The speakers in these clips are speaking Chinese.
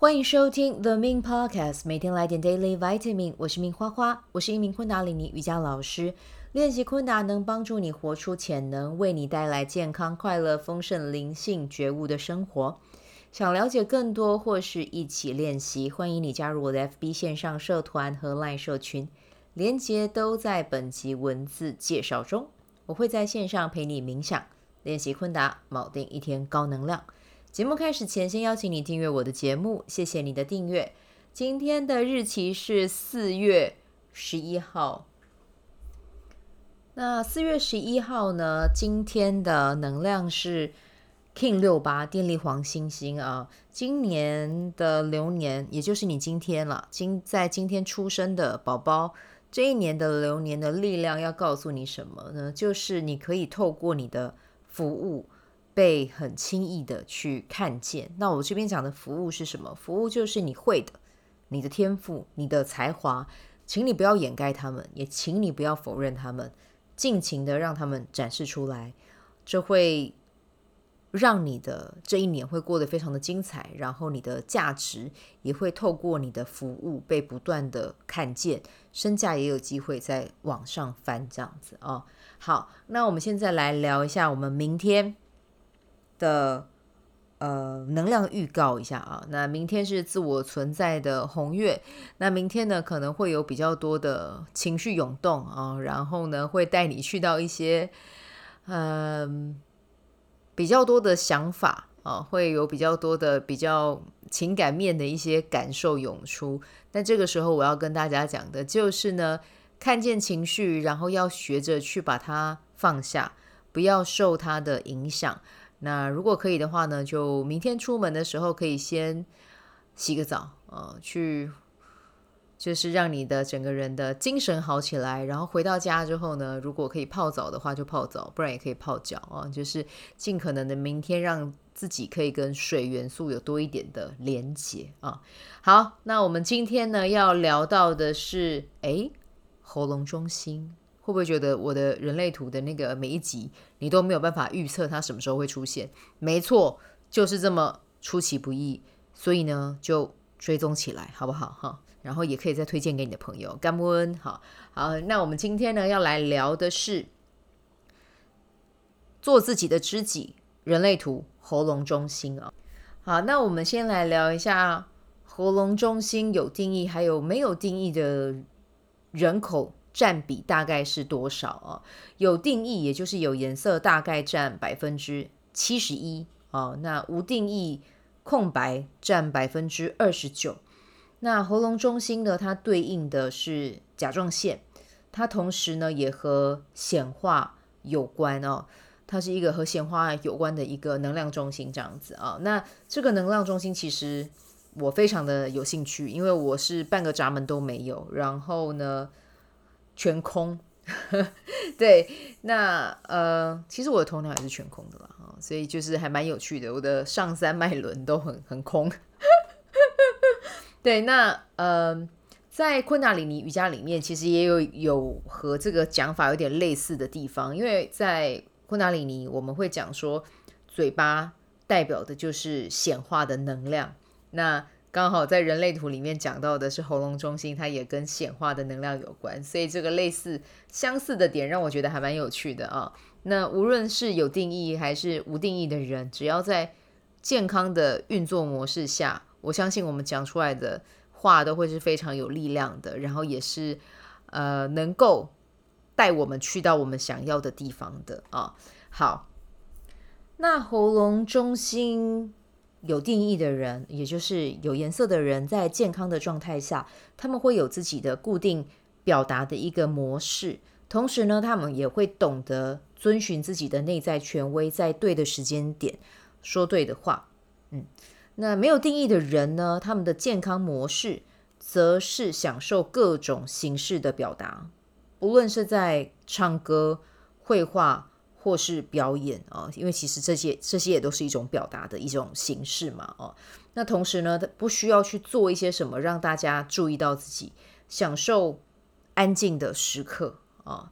欢迎收听 The Min Podcast，每天来点 Daily Vitamin。我是 Min 花花，我是一名昆达里尼瑜伽老师。练习昆达能帮助你活出潜能，为你带来健康、快乐、丰盛、灵性、觉悟的生活。想了解更多或是一起练习，欢迎你加入我的 FB 线上社团和 LINE 社群，连接都在本集文字介绍中。我会在线上陪你冥想、练习昆达，锚定一天高能量。节目开始前，先邀请你订阅我的节目，谢谢你的订阅。今天的日期是四月十一号。那四月十一号呢？今天的能量是 King 六八电力黄星星啊。今年的流年，也就是你今天了，今在今天出生的宝宝，这一年的流年的力量要告诉你什么呢？就是你可以透过你的服务。被很轻易的去看见。那我这边讲的服务是什么？服务就是你会的，你的天赋，你的才华，请你不要掩盖他们，也请你不要否认他们，尽情的让他们展示出来。这会让你的这一年会过得非常的精彩，然后你的价值也会透过你的服务被不断的看见，身价也有机会再往上翻，这样子哦。好，那我们现在来聊一下我们明天。的呃能量预告一下啊，那明天是自我存在的红月，那明天呢可能会有比较多的情绪涌动啊，然后呢会带你去到一些嗯、比较多的想法啊，会有比较多的比较情感面的一些感受涌出。那这个时候我要跟大家讲的就是呢，看见情绪，然后要学着去把它放下，不要受它的影响。那如果可以的话呢，就明天出门的时候可以先洗个澡，呃，去就是让你的整个人的精神好起来。然后回到家之后呢，如果可以泡澡的话就泡澡，不然也可以泡脚啊，就是尽可能的明天让自己可以跟水元素有多一点的连接啊。好，那我们今天呢要聊到的是，诶，喉咙中心。会不会觉得我的人类图的那个每一集你都没有办法预测它什么时候会出现？没错，就是这么出其不意，所以呢就追踪起来，好不好哈？然后也可以再推荐给你的朋友。感恩，好好，那我们今天呢要来聊的是做自己的知己，人类图喉咙中心啊。好，那我们先来聊一下喉咙中心有定义还有没有定义的人口。占比大概是多少啊？有定义，也就是有颜色，大概占百分之七十一啊。那无定义空白占百分之二十九。那喉咙中心呢，它对应的是甲状腺，它同时呢也和显化有关哦。它是一个和显化有关的一个能量中心，这样子啊。那这个能量中心其实我非常的有兴趣，因为我是半个闸门都没有，然后呢。全空，对，那呃，其实我的头脑也是全空的啦，所以就是还蛮有趣的。我的上三脉轮都很很空，对，那呃，在昆达里尼瑜伽里面，其实也有有和这个讲法有点类似的地方，因为在昆达里尼我们会讲说，嘴巴代表的就是显化的能量，那。刚好在人类图里面讲到的是喉咙中心，它也跟显化的能量有关，所以这个类似相似的点让我觉得还蛮有趣的啊。那无论是有定义还是无定义的人，只要在健康的运作模式下，我相信我们讲出来的话都会是非常有力量的，然后也是呃能够带我们去到我们想要的地方的啊。好，那喉咙中心。有定义的人，也就是有颜色的人，在健康的状态下，他们会有自己的固定表达的一个模式。同时呢，他们也会懂得遵循自己的内在权威，在对的时间点说对的话。嗯，那没有定义的人呢，他们的健康模式则是享受各种形式的表达，不论是在唱歌、绘画。或是表演啊，因为其实这些这些也都是一种表达的一种形式嘛，哦，那同时呢，不需要去做一些什么让大家注意到自己，享受安静的时刻啊，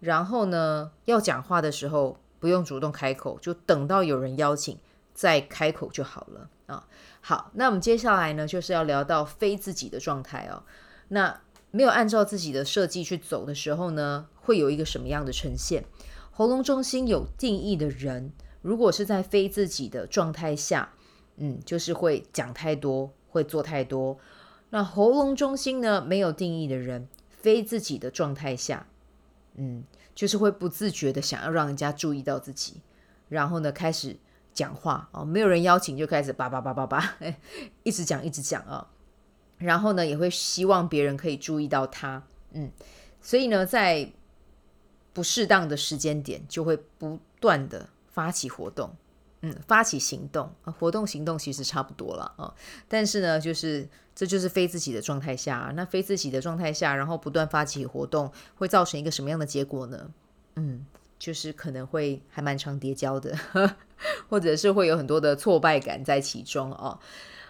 然后呢，要讲话的时候不用主动开口，就等到有人邀请再开口就好了啊。好，那我们接下来呢，就是要聊到非自己的状态哦。那没有按照自己的设计去走的时候呢，会有一个什么样的呈现？喉咙中心有定义的人，如果是在非自己的状态下，嗯，就是会讲太多，会做太多。那喉咙中心呢，没有定义的人，非自己的状态下，嗯，就是会不自觉的想要让人家注意到自己，然后呢，开始讲话哦，没有人邀请就开始叭叭叭叭叭，一直讲一直讲啊，然后呢，也会希望别人可以注意到他，嗯，所以呢，在不适当的时间点，就会不断的发起活动。嗯，发起行动啊，活动行动其实差不多了啊，但是呢，就是这就是非自己的状态下，那非自己的状态下，然后不断发起活动，会造成一个什么样的结果呢？嗯，就是可能会还蛮常跌跤的，或者是会有很多的挫败感在其中哦。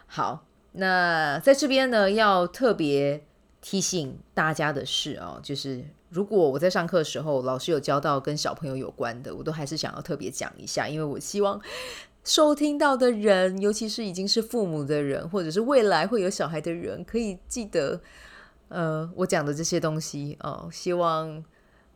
好，那在这边呢，要特别提醒大家的是哦，就是。如果我在上课的时候，老师有教到跟小朋友有关的，我都还是想要特别讲一下，因为我希望收听到的人，尤其是已经是父母的人，或者是未来会有小孩的人，可以记得，呃，我讲的这些东西哦，希望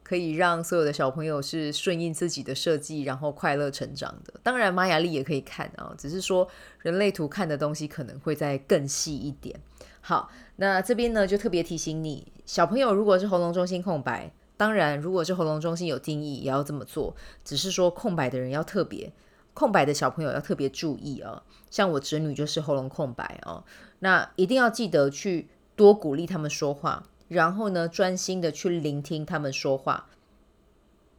可以让所有的小朋友是顺应自己的设计，然后快乐成长的。当然，玛雅历也可以看啊，只是说人类图看的东西可能会再更细一点。好，那这边呢就特别提醒你，小朋友如果是喉咙中心空白，当然如果是喉咙中心有定义，也要这么做。只是说空白的人要特别，空白的小朋友要特别注意啊。像我侄女就是喉咙空白啊，那一定要记得去多鼓励他们说话，然后呢专心的去聆听他们说话，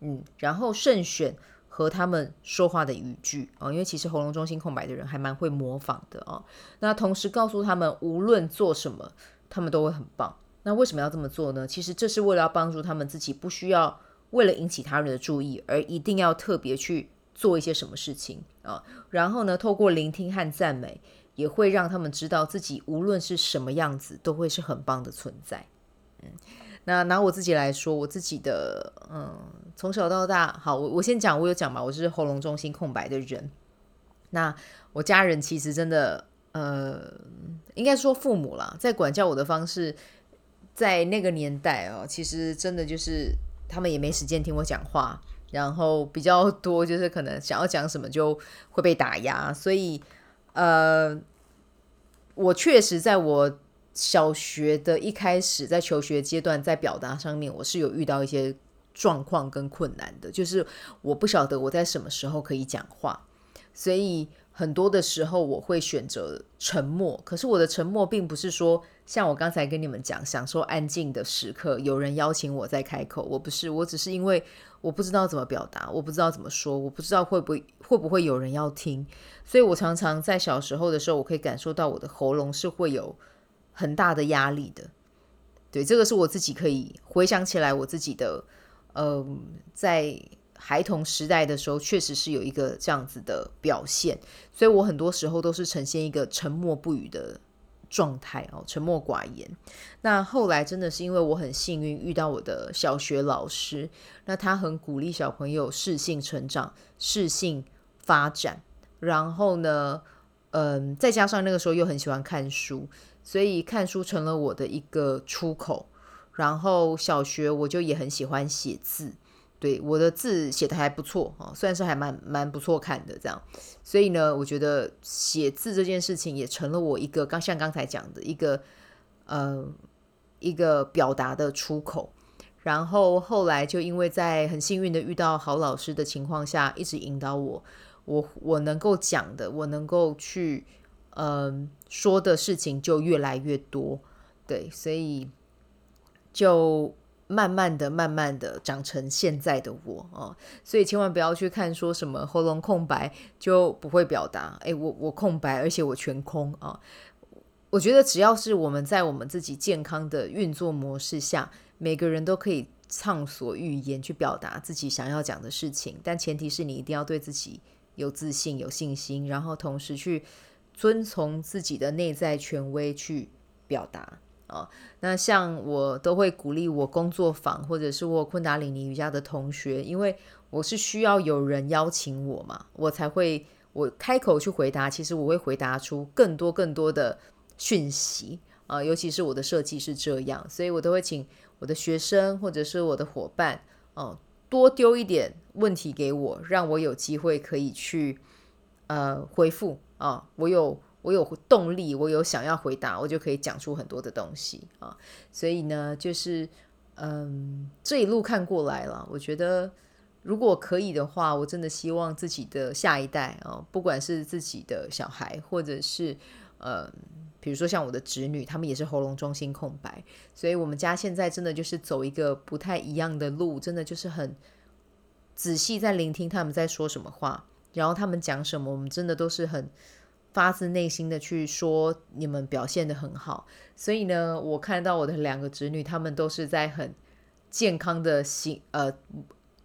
嗯，然后慎选。和他们说话的语句啊，因为其实喉咙中心空白的人还蛮会模仿的啊。那同时告诉他们，无论做什么，他们都会很棒。那为什么要这么做呢？其实这是为了要帮助他们自己，不需要为了引起他人的注意而一定要特别去做一些什么事情啊。然后呢，透过聆听和赞美，也会让他们知道自己无论是什么样子，都会是很棒的存在。嗯。那拿我自己来说，我自己的嗯，从小到大，好，我我先讲，我有讲嘛，我是喉咙中心空白的人。那我家人其实真的，呃，应该说父母啦，在管教我的方式，在那个年代哦，其实真的就是他们也没时间听我讲话，然后比较多就是可能想要讲什么就会被打压，所以呃，我确实在我。小学的一开始，在求学阶段，在表达上面，我是有遇到一些状况跟困难的，就是我不晓得我在什么时候可以讲话，所以很多的时候我会选择沉默。可是我的沉默并不是说像我刚才跟你们讲，享受安静的时刻，有人邀请我再开口，我不是，我只是因为我不知道怎么表达，我不知道怎么说，我不知道会不会会不会有人要听，所以我常常在小时候的时候，我可以感受到我的喉咙是会有。很大的压力的，对，这个是我自己可以回想起来，我自己的，嗯、在孩童时代的时候，确实是有一个这样子的表现，所以我很多时候都是呈现一个沉默不语的状态哦，沉默寡言。那后来真的是因为我很幸运遇到我的小学老师，那他很鼓励小朋友适性成长、适性发展，然后呢，嗯、再加上那个时候又很喜欢看书。所以看书成了我的一个出口，然后小学我就也很喜欢写字，对，我的字写得还不错啊，算是还蛮蛮不错看的这样。所以呢，我觉得写字这件事情也成了我一个刚像刚才讲的一个呃一个表达的出口。然后后来就因为在很幸运的遇到好老师的情况下，一直引导我，我我能够讲的，我能够去。嗯，说的事情就越来越多，对，所以就慢慢的、慢慢的长成现在的我啊。所以千万不要去看说什么喉咙空白就不会表达。诶，我我空白，而且我全空啊。我觉得只要是我们在我们自己健康的运作模式下，每个人都可以畅所欲言去表达自己想要讲的事情，但前提是你一定要对自己有自信、有信心，然后同时去。遵从自己的内在权威去表达啊、那像我都会鼓励我工作坊或者是我昆达里尼瑜伽的同学，因为我是需要有人邀请我嘛，我才会我开口去回答，其实我会回答出更多更多的讯息啊、尤其是我的设计是这样，所以我都会请我的学生或者是我的伙伴哦、多丢一点问题给我，让我有机会可以去呃回复啊、我有。我有动力，我有想要回答，我就可以讲出很多的东西啊。所以呢，就是嗯，这一路看过来了，我觉得如果可以的话，我真的希望自己的下一代啊，不管是自己的小孩，或者是呃，比如说像我的侄女，他们也是喉咙中心空白，所以我们家现在真的就是走一个不太一样的路，真的就是很仔细在聆听他们在说什么话，然后他们讲什么，我们真的都是很。发自内心的去说，你们表现得很好，所以呢，我看到我的两个侄女，她们都是在很健康的形呃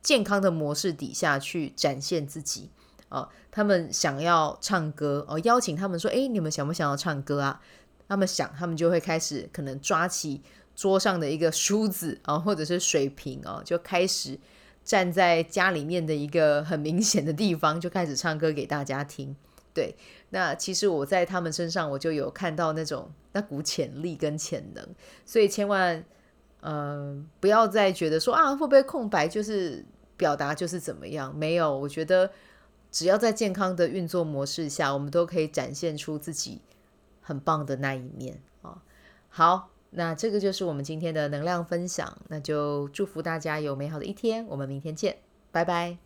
健康的模式底下去展现自己啊、呃。他们想要唱歌哦、邀请他们说，哎，你们想不想要唱歌啊？他们想，他们就会开始可能抓起桌上的一个梳子啊、或者是水瓶哦、就开始站在家里面的一个很明显的地方，就开始唱歌给大家听。对，那其实我在他们身上，我就有看到那种那股潜力跟潜能，所以千万，嗯、呃，不要再觉得说啊，会不会空白就是表达就是怎么样？没有，我觉得只要在健康的运作模式下，我们都可以展现出自己很棒的那一面啊、哦。好，那这个就是我们今天的能量分享，那就祝福大家有美好的一天，我们明天见，拜拜。